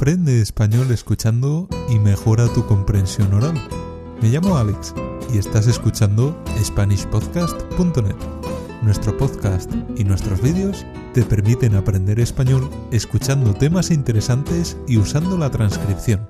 Aprende español escuchando y mejora tu comprensión oral. Me llamo Alex y estás escuchando SpanishPodcast.net. Nuestro podcast y nuestros vídeos te permiten aprender español escuchando temas interesantes y usando la transcripción.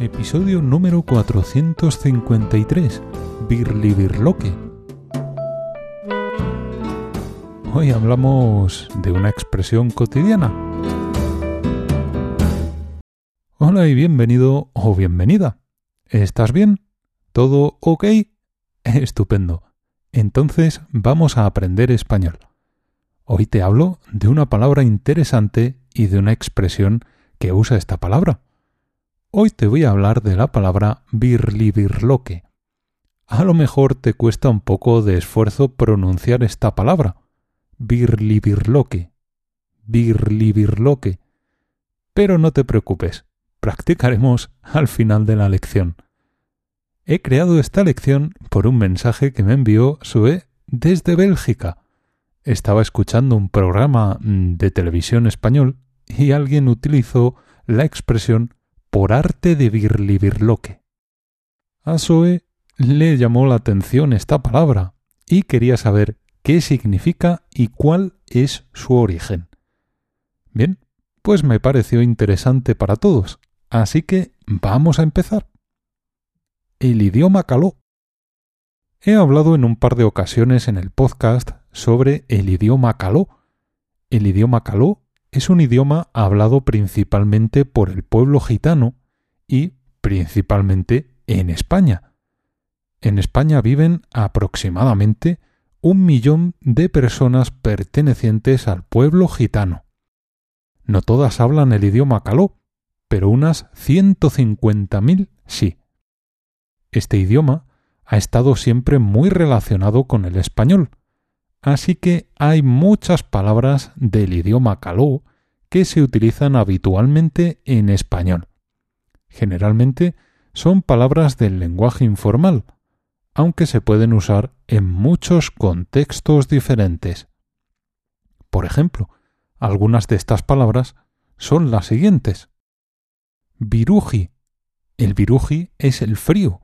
Episodio número 453. Birli Birloque. Hoy hablamos de una expresión cotidiana. Hola y bienvenido o bienvenida. ¿Estás bien? ¿Todo ok? Estupendo. Entonces vamos a aprender español. Hoy te hablo de una palabra interesante y de una expresión que usa esta palabra. Hoy te voy a hablar de la palabra birlibirloque. A lo mejor te cuesta un poco de esfuerzo pronunciar esta palabra. Birlibirloque. Birlibirloque. Pero no te preocupes, practicaremos al final de la lección. He creado esta lección por un mensaje que me envió Sue desde Bélgica. Estaba escuchando un programa mm, de televisión español y alguien utilizó la expresión por arte de birlibirloque. A Sue le llamó la atención esta palabra y quería saber qué significa y cuál es su origen. Bien, pues me pareció interesante para todos, así que vamos a empezar. El idioma caló. He hablado en un par de ocasiones en el podcast sobre el idioma caló. El idioma caló es un idioma hablado principalmente por el pueblo gitano y principalmente en España. En España viven aproximadamente un millón de personas pertenecientes al pueblo gitano. No todas hablan el idioma caló, pero unas 150.000 sí. Este idioma ha estado siempre muy relacionado con el español, así que hay muchas palabras del idioma caló que se utilizan habitualmente en español. Generalmente son palabras del lenguaje informal, aunque se pueden usar en muchos contextos diferentes. Por ejemplo, algunas de estas palabras son las siguientes. Viruji. El viruji es el frío.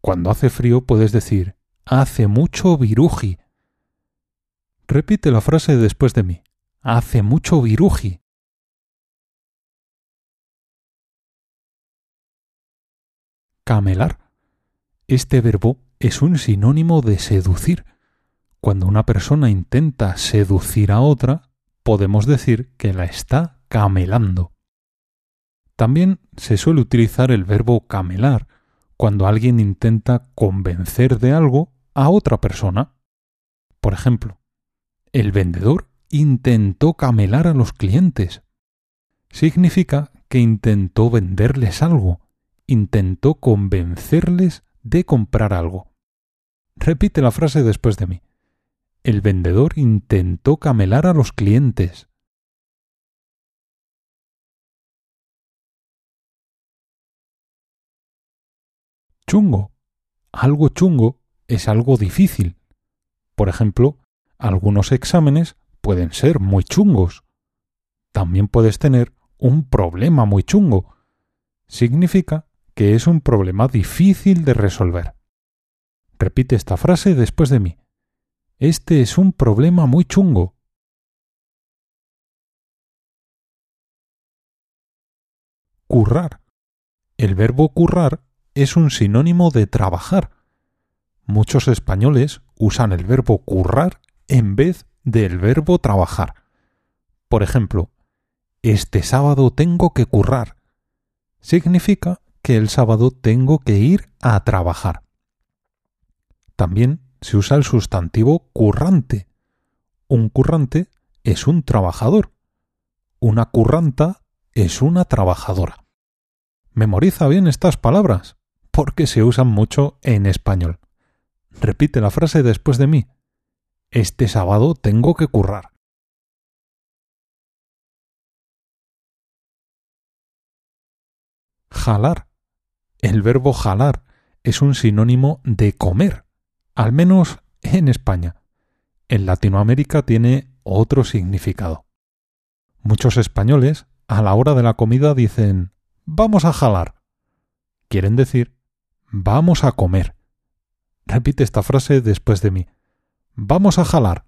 Cuando hace frío puedes decir hace mucho viruji. Repite la frase después de mí. Hace mucho viruji. Camelar. Este verbo es un sinónimo de seducir. Cuando una persona intenta seducir a otra, podemos decir que la está camelando. También se suele utilizar el verbo camelar cuando alguien intenta convencer de algo a otra persona. Por ejemplo, el vendedor intentó camelar a los clientes. Significa que intentó venderles algo, intentó convencerles de comprar algo. Repite la frase después de mí. El vendedor intentó camelar a los clientes. Chungo. Algo chungo es algo difícil. Por ejemplo, algunos exámenes pueden ser muy chungos. También puedes tener un problema muy chungo. Significa que es un problema difícil de resolver. Repite esta frase después de mí. Este es un problema muy chungo. Currar. El verbo currar es un sinónimo de trabajar. Muchos españoles usan el verbo currar en vez del verbo trabajar. Por ejemplo, este sábado tengo que currar. Significa que el sábado tengo que ir a trabajar. También se usa el sustantivo currante. Un currante es un trabajador. Una curranta es una trabajadora. Memoriza bien estas palabras, porque se usan mucho en español. Repite la frase después de mí. Este sábado tengo que currar. Jalar. El verbo jalar es un sinónimo de comer, al menos en España. En Latinoamérica tiene otro significado. Muchos españoles a la hora de la comida dicen vamos a jalar. Quieren decir vamos a comer. Repite esta frase después de mí. Vamos a jalar.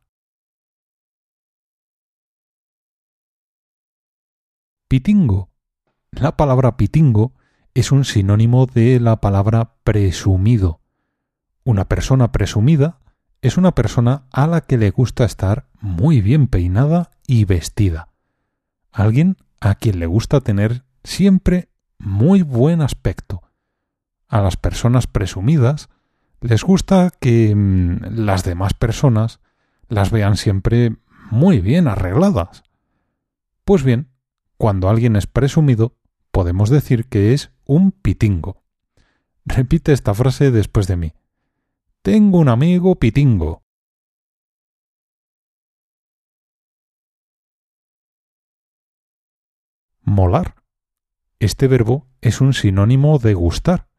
Pitingo. La palabra pitingo es un sinónimo de la palabra presumido. Una persona presumida es una persona a la que le gusta estar muy bien peinada y vestida. Alguien a quien le gusta tener siempre muy buen aspecto. A las personas presumidas les gusta que mm, las demás personas las vean siempre muy bien arregladas. Pues bien, cuando alguien es presumido, podemos decir que es un pitingo. Repite esta frase después de mí. Tengo un amigo pitingo. Molar. Este verbo es un sinónimo de gustar.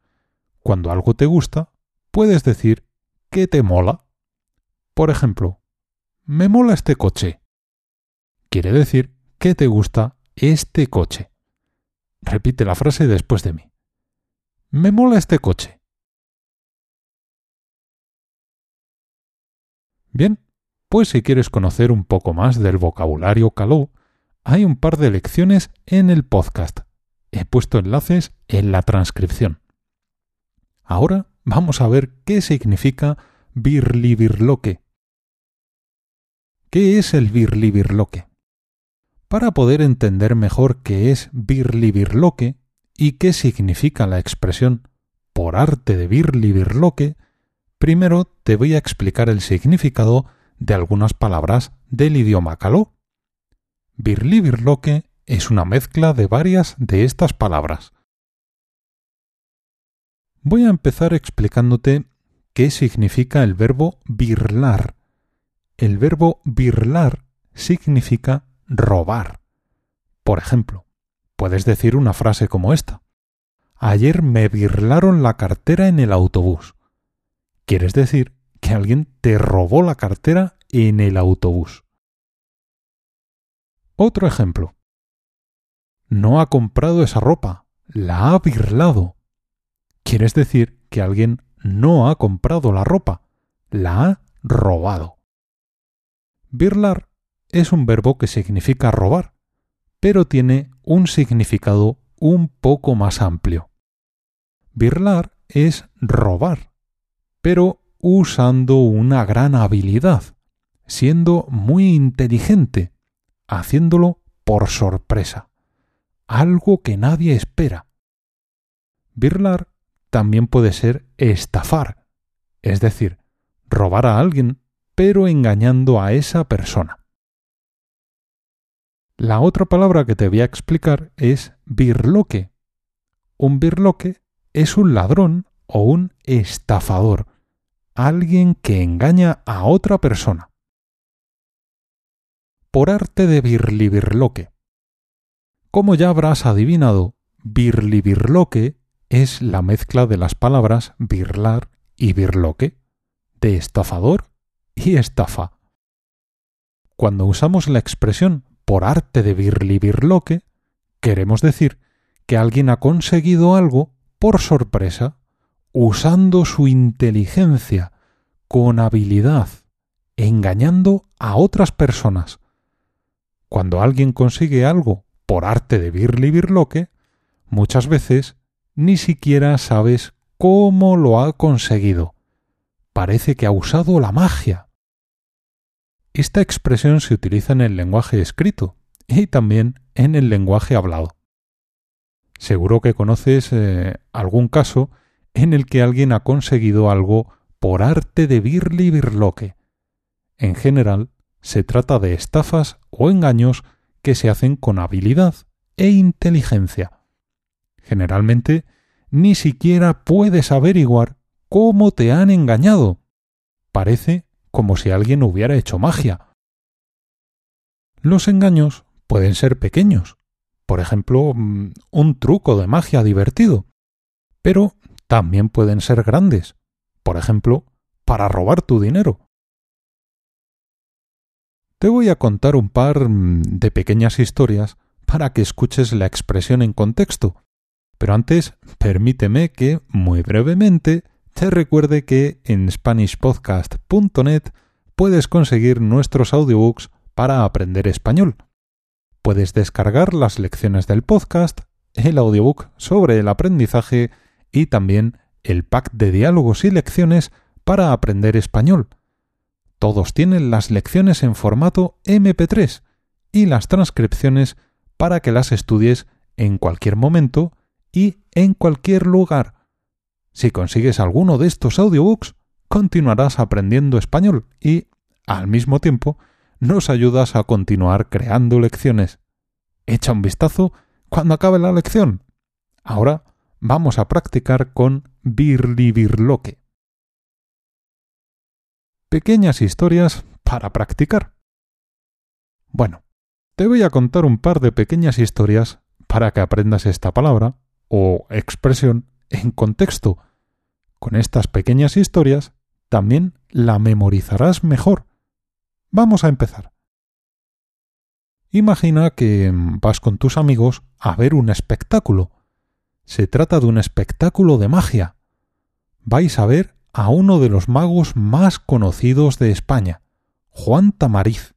Cuando algo te gusta, puedes decir que te mola. Por ejemplo, me mola este coche. Quiere decir que te gusta este coche. Repite la frase después de mí. Me mola este coche. Bien, pues si quieres conocer un poco más del vocabulario caló, hay un par de lecciones en el podcast. He puesto enlaces en la transcripción. Ahora vamos a ver qué significa birlibirloque. ¿Qué es el birlibirloque? Para poder entender mejor qué es birlibirloque y qué significa la expresión por arte de birlibirloque, primero te voy a explicar el significado de algunas palabras del idioma caló. Birlibirloque es una mezcla de varias de estas palabras. Voy a empezar explicándote qué significa el verbo birlar. El verbo birlar significa robar. Por ejemplo, puedes decir una frase como esta. Ayer me birlaron la cartera en el autobús. Quieres decir que alguien te robó la cartera en el autobús. Otro ejemplo. No ha comprado esa ropa, la ha birlado. Quieres decir que alguien no ha comprado la ropa, la ha robado. Birlar es un verbo que significa robar, pero tiene un significado un poco más amplio. Birlar es robar, pero usando una gran habilidad, siendo muy inteligente, haciéndolo por sorpresa, algo que nadie espera. Birlar también puede ser estafar, es decir, robar a alguien, pero engañando a esa persona. La otra palabra que te voy a explicar es birloque. Un birloque es un ladrón o un estafador, alguien que engaña a otra persona. Por arte de birlibirloque. Como ya habrás adivinado, birlibirloque es la mezcla de las palabras birlar y birloque, de estafador y estafa. Cuando usamos la expresión por arte de birlibirloque, queremos decir que alguien ha conseguido algo por sorpresa, usando su inteligencia, con habilidad, engañando a otras personas. Cuando alguien consigue algo por arte de birlibirloque, muchas veces ni siquiera sabes cómo lo ha conseguido. Parece que ha usado la magia. Esta expresión se utiliza en el lenguaje escrito y también en el lenguaje hablado. Seguro que conoces eh, algún caso en el que alguien ha conseguido algo por arte de birli birloque. En general, se trata de estafas o engaños que se hacen con habilidad e inteligencia. Generalmente, ni siquiera puedes averiguar cómo te han engañado. Parece como si alguien hubiera hecho magia. Los engaños pueden ser pequeños, por ejemplo, mm, un truco de magia divertido, pero también pueden ser grandes, por ejemplo, para robar tu dinero. te voy a contar un par mm, de pequeñas historias para que escuches la expresión en contexto. Pero antes, permíteme que, muy brevemente, te recuerde que en SpanishPodcast.net puedes conseguir nuestros audiobooks para aprender español. Puedes descargar las lecciones del podcast, el audiobook sobre el aprendizaje y también el pack de diálogos y lecciones para aprender español. Todos tienen las lecciones en formato MP3 y las transcripciones para que las estudies en cualquier momento y en cualquier lugar. Si consigues alguno de estos audiobooks, continuarás aprendiendo español y, al mismo tiempo, nos ayudas a continuar creando lecciones. Echa un vistazo cuando acabe la lección. Ahora vamos a practicar con Birlibirloque. Pequeñas historias para practicar. Bueno, te voy a contar un par de pequeñas historias para que aprendas esta palabra o expresión en contexto. Con estas pequeñas historias también la memorizarás mejor. Vamos a empezar. Imagina que vas con tus amigos a ver un espectáculo. Se trata de un espectáculo de magia. Vais a ver a uno de los magos más conocidos de España, Juan Tamariz.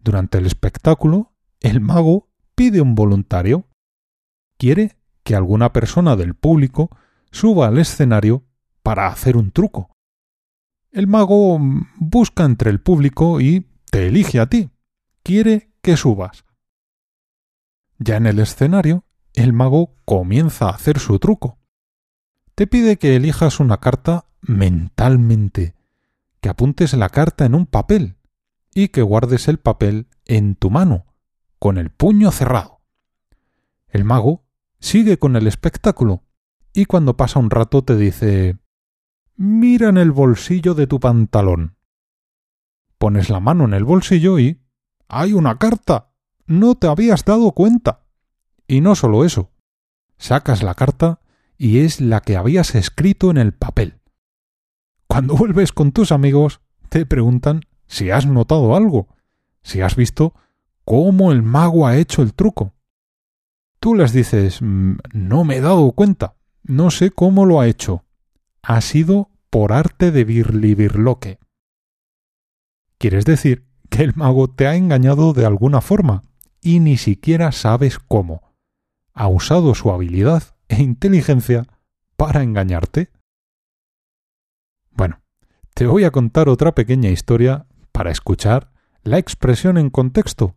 Durante el espectáculo, el mago pide un voluntario. Quiere que alguna persona del público suba al escenario para hacer un truco. El mago busca entre el público y te elige a ti. Quiere que subas. Ya en el escenario, el mago comienza a hacer su truco. Te pide que elijas una carta mentalmente, que apuntes la carta en un papel y que guardes el papel en tu mano, con el puño cerrado. El mago sigue con el espectáculo y cuando pasa un rato te dice Mira en el bolsillo de tu pantalón. Pones la mano en el bolsillo y hay una carta. No te habías dado cuenta. Y no solo eso. Sacas la carta y es la que habías escrito en el papel. Cuando vuelves con tus amigos, te preguntan si has notado algo, si has visto cómo el mago ha hecho el truco. Tú les dices mm, no me he dado cuenta, no sé cómo lo ha hecho. Ha sido por arte de birlibirloque. Quieres decir que el mago te ha engañado de alguna forma y ni siquiera sabes cómo. Ha usado su habilidad e inteligencia para engañarte. Bueno, te voy a contar otra pequeña historia para escuchar la expresión en contexto.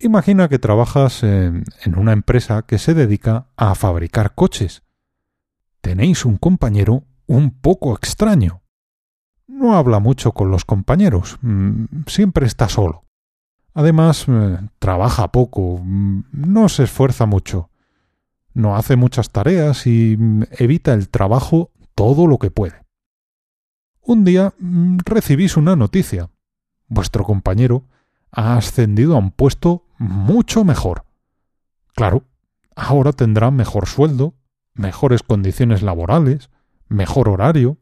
Imagina que trabajas en, una empresa que se dedica a fabricar coches. Tenéis un compañero un poco extraño. No habla mucho con los compañeros, mm, siempre está solo. Además, eh, trabaja poco, mm, no se esfuerza mucho, no hace muchas tareas y mm, evita el trabajo todo lo que puede. Un día mm, recibís una noticia. Vuestro compañero ha ascendido a un puesto mucho mejor. Claro, ahora tendrá mejor sueldo, mejores condiciones laborales, mejor horario,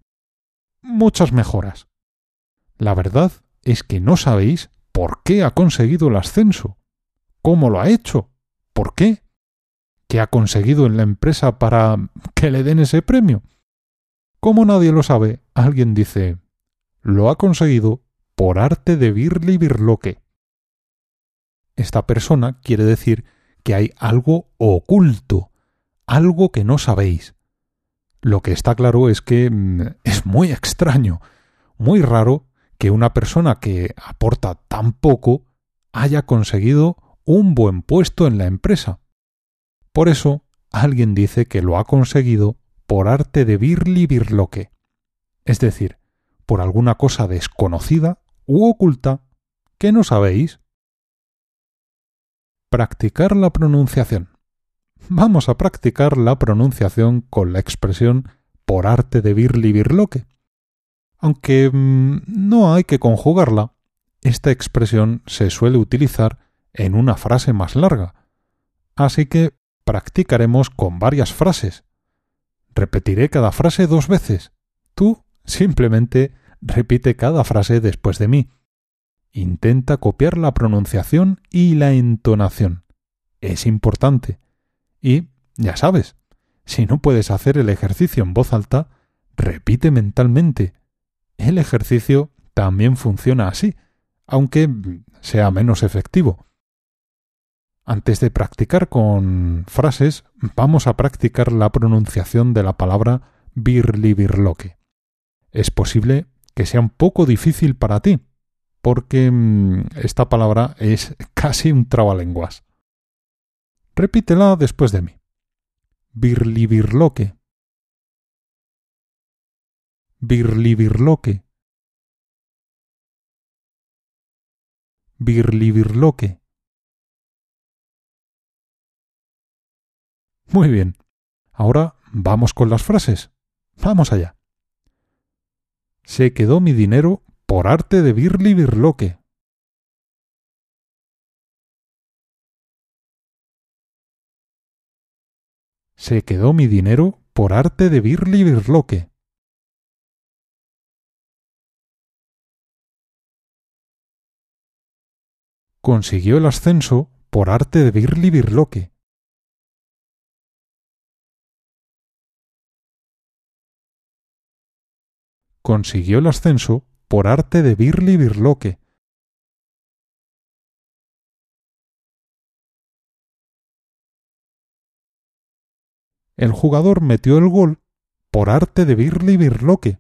muchas mejoras. La verdad es que no sabéis por qué ha conseguido el ascenso, cómo lo ha hecho, por qué, qué ha conseguido en la empresa para que le den ese premio. Como nadie lo sabe, alguien dice lo ha conseguido por arte de Birli Birloque. Esta persona quiere decir que hay algo oculto, algo que no sabéis. Lo que está claro es que mm, es muy extraño, muy raro que una persona que aporta tan poco haya conseguido un buen puesto en la empresa. Por eso, alguien dice que lo ha conseguido por arte de Birli Birloque, es decir, por alguna cosa desconocida u oculta que no sabéis. Practicar la pronunciación. Vamos a practicar la pronunciación con la expresión por arte de Birli Birloque. Aunque mm, no hay que conjugarla, esta expresión se suele utilizar en una frase más larga. Así que practicaremos con varias frases, Repetiré cada frase dos veces. Tú simplemente repite cada frase después de mí. Intenta copiar la pronunciación y la entonación. Es importante. Y, ya sabes, si no puedes hacer el ejercicio en voz alta, repite mentalmente. El ejercicio también funciona así, aunque sea menos efectivo. Antes de practicar con frases, vamos a practicar la pronunciación de la palabra birlibirloque. Es posible que sea un poco difícil para ti, porque mm, esta palabra es casi un trabalenguas. Repítela después de mí. Birlibirloque. Birlibirloque. Birlibirloque. Muy bien. Ahora vamos con las frases. Vamos allá. Se quedó mi dinero por arte de Birlibirloque. Se quedó mi dinero por arte de Birlibirloque. Consiguió el ascenso por arte de Birlibirloque. Consiguió el ascenso por arte de Birlibirloque. El jugador metió el gol por arte de Birlibirloque.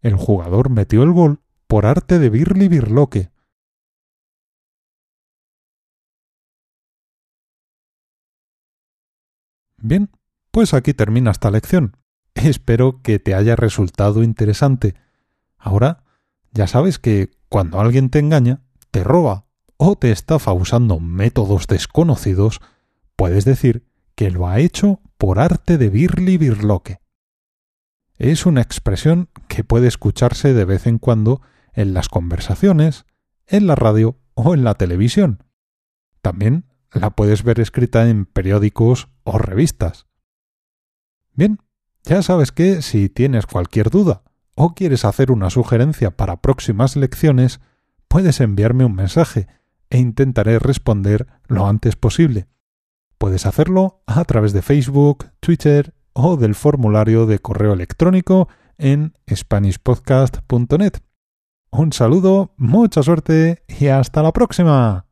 El jugador metió el gol por arte de Birlibirloque. Bien, pues aquí termina esta lección. Espero que te haya resultado interesante. Ahora, ya sabes que cuando alguien te engaña, te roba o te estafa usando métodos desconocidos, puedes decir que lo ha hecho por arte de birli birloque. Es una expresión que puede escucharse de vez en cuando en las conversaciones, en la radio o en la televisión. También la puedes ver escrita en periódicos o revistas. Bien, ya sabes que si tienes cualquier duda o quieres hacer una sugerencia para próximas lecciones, puedes enviarme un mensaje e intentaré responder lo antes posible. Puedes hacerlo a través de Facebook, Twitter o del formulario de correo electrónico en SpanishPodcast.net. Un saludo, mucha suerte y hasta la próxima.